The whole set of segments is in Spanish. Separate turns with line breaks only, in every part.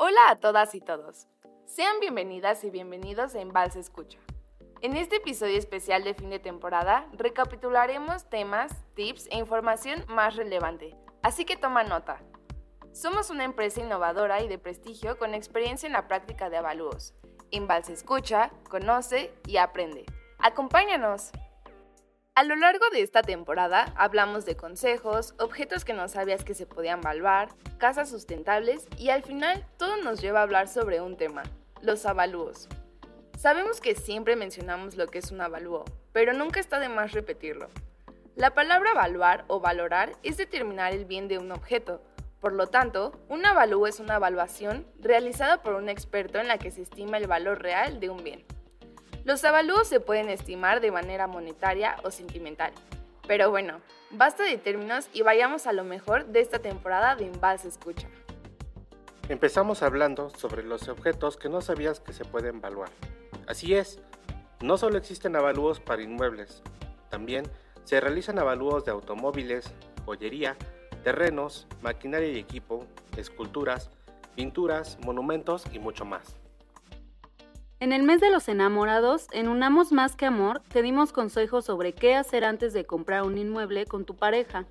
Hola a todas y todos. Sean bienvenidas y bienvenidos a Embalse Escucha. En este episodio especial de fin de temporada, recapitularemos temas, tips e información más relevante, así que toma nota. Somos una empresa innovadora y de prestigio con experiencia en la práctica de avalúos. Embalse Escucha, conoce y aprende. ¡Acompáñanos! A lo largo de esta temporada hablamos de consejos, objetos que no sabías que se podían evaluar, casas sustentables y al final todo nos lleva a hablar sobre un tema, los avalúos. Sabemos que siempre mencionamos lo que es un avalúo, pero nunca está de más repetirlo. La palabra evaluar o valorar es determinar el bien de un objeto. Por lo tanto, un avalúo es una evaluación realizada por un experto en la que se estima el valor real de un bien. Los avalúos se pueden estimar de manera monetaria o sentimental. Pero bueno, basta de términos y vayamos a lo mejor de esta temporada de Embalse Escucha.
Empezamos hablando sobre los objetos que no sabías que se pueden evaluar. Así es, no solo existen avalúos para inmuebles, también se realizan avalúos de automóviles, joyería, terrenos, maquinaria y equipo, esculturas, pinturas, monumentos y mucho más.
En el mes de los enamorados, en Unamos Más que Amor, te dimos consejos sobre qué hacer antes de comprar un inmueble con tu pareja.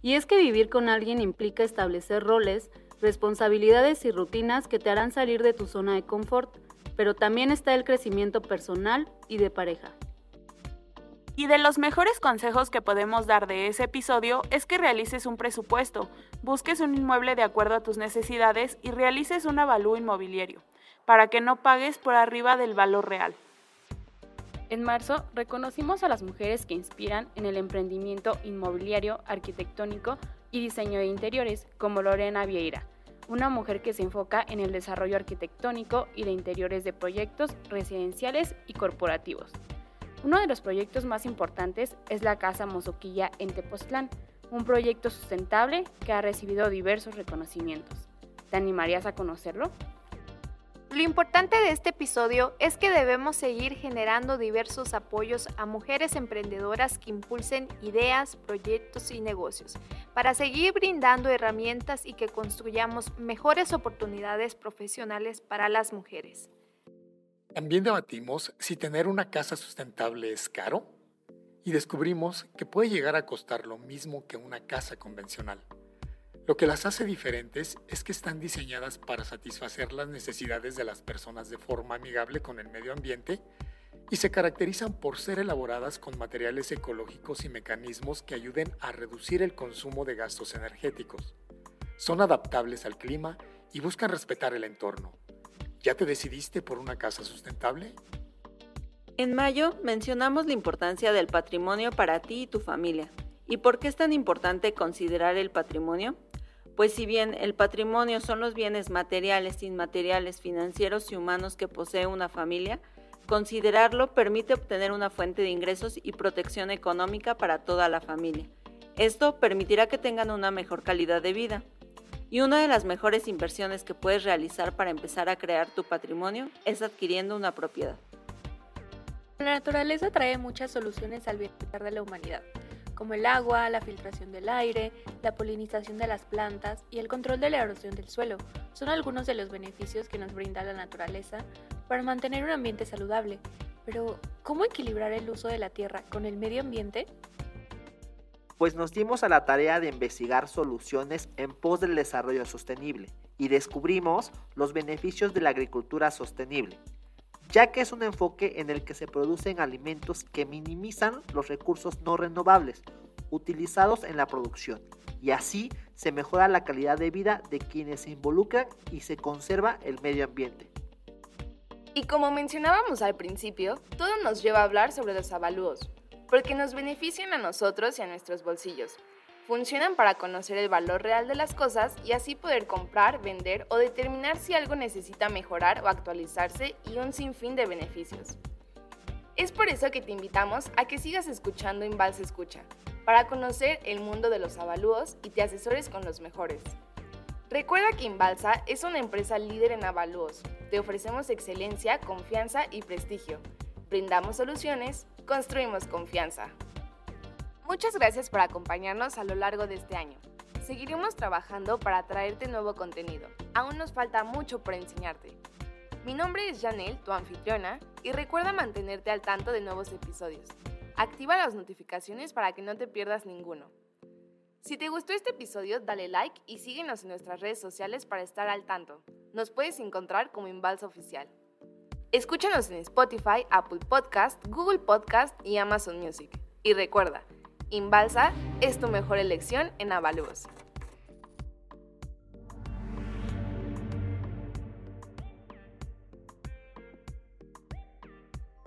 Y es que vivir con alguien implica establecer roles, responsabilidades y rutinas que te harán salir de tu zona de confort, pero también está el crecimiento personal y de pareja.
Y de los mejores consejos que podemos dar de ese episodio es que realices un presupuesto, busques un inmueble de acuerdo a tus necesidades y realices un avalúo inmobiliario para que no pagues por arriba del valor real.
En marzo reconocimos a las mujeres que inspiran en el emprendimiento inmobiliario, arquitectónico y diseño de interiores, como Lorena Vieira, una mujer que se enfoca en el desarrollo arquitectónico y de interiores de proyectos residenciales y corporativos. Uno de los proyectos más importantes es la Casa Mozoquilla en Tepoztlán, un proyecto sustentable que ha recibido diversos reconocimientos. ¿Te animarías a conocerlo?
Lo importante de este episodio es que debemos seguir generando diversos apoyos a mujeres emprendedoras que impulsen ideas, proyectos y negocios, para seguir brindando herramientas y que construyamos mejores oportunidades profesionales para las mujeres.
También debatimos si tener una casa sustentable es caro y descubrimos que puede llegar a costar lo mismo que una casa convencional. Lo que las hace diferentes es que están diseñadas para satisfacer las necesidades de las personas de forma amigable con el medio ambiente y se caracterizan por ser elaboradas con materiales ecológicos y mecanismos que ayuden a reducir el consumo de gastos energéticos. Son adaptables al clima y buscan respetar el entorno. ¿Ya te decidiste por una casa sustentable?
En mayo mencionamos la importancia del patrimonio para ti y tu familia. ¿Y por qué es tan importante considerar el patrimonio? Pues si bien el patrimonio son los bienes materiales, inmateriales, financieros y humanos que posee una familia, considerarlo permite obtener una fuente de ingresos y protección económica para toda la familia. Esto permitirá que tengan una mejor calidad de vida. Y una de las mejores inversiones que puedes realizar para empezar a crear tu patrimonio es adquiriendo una propiedad.
La naturaleza trae muchas soluciones al bienestar de la humanidad como el agua, la filtración del aire, la polinización de las plantas y el control de la erosión del suelo. Son algunos de los beneficios que nos brinda la naturaleza para mantener un ambiente saludable. Pero, ¿cómo equilibrar el uso de la tierra con el medio ambiente?
Pues nos dimos a la tarea de investigar soluciones en pos del desarrollo sostenible y descubrimos los beneficios de la agricultura sostenible, ya que es un enfoque en el que se producen alimentos que minimizan los recursos no renovables utilizados en la producción y así se mejora la calidad de vida de quienes se involucran y se conserva el medio ambiente.
Y como mencionábamos al principio, todo nos lleva a hablar sobre los avalúos, porque nos benefician a nosotros y a nuestros bolsillos, Funcionan para conocer el valor real de las cosas y así poder comprar, vender o determinar si algo necesita mejorar o actualizarse y un sinfín de beneficios. Es por eso que te invitamos a que sigas escuchando Invalse Escucha, para conocer el mundo de los avalúos y te asesores con los mejores. Recuerda que Inbalsa es una empresa líder en avalúos. Te ofrecemos excelencia, confianza y prestigio. Brindamos soluciones, construimos confianza. Muchas gracias por acompañarnos a lo largo de este año. Seguiremos trabajando para traerte nuevo contenido. Aún nos falta mucho por enseñarte. Mi nombre es Janelle, tu anfitriona, y recuerda mantenerte al tanto de nuevos episodios. Activa las notificaciones para que no te pierdas ninguno. Si te gustó este episodio, dale like y síguenos en nuestras redes sociales para estar al tanto. Nos puedes encontrar como Invalsa Oficial. Escúchanos en Spotify, Apple Podcast, Google Podcast y Amazon Music. Y recuerda, Inbalsa es tu mejor elección en Avalúos.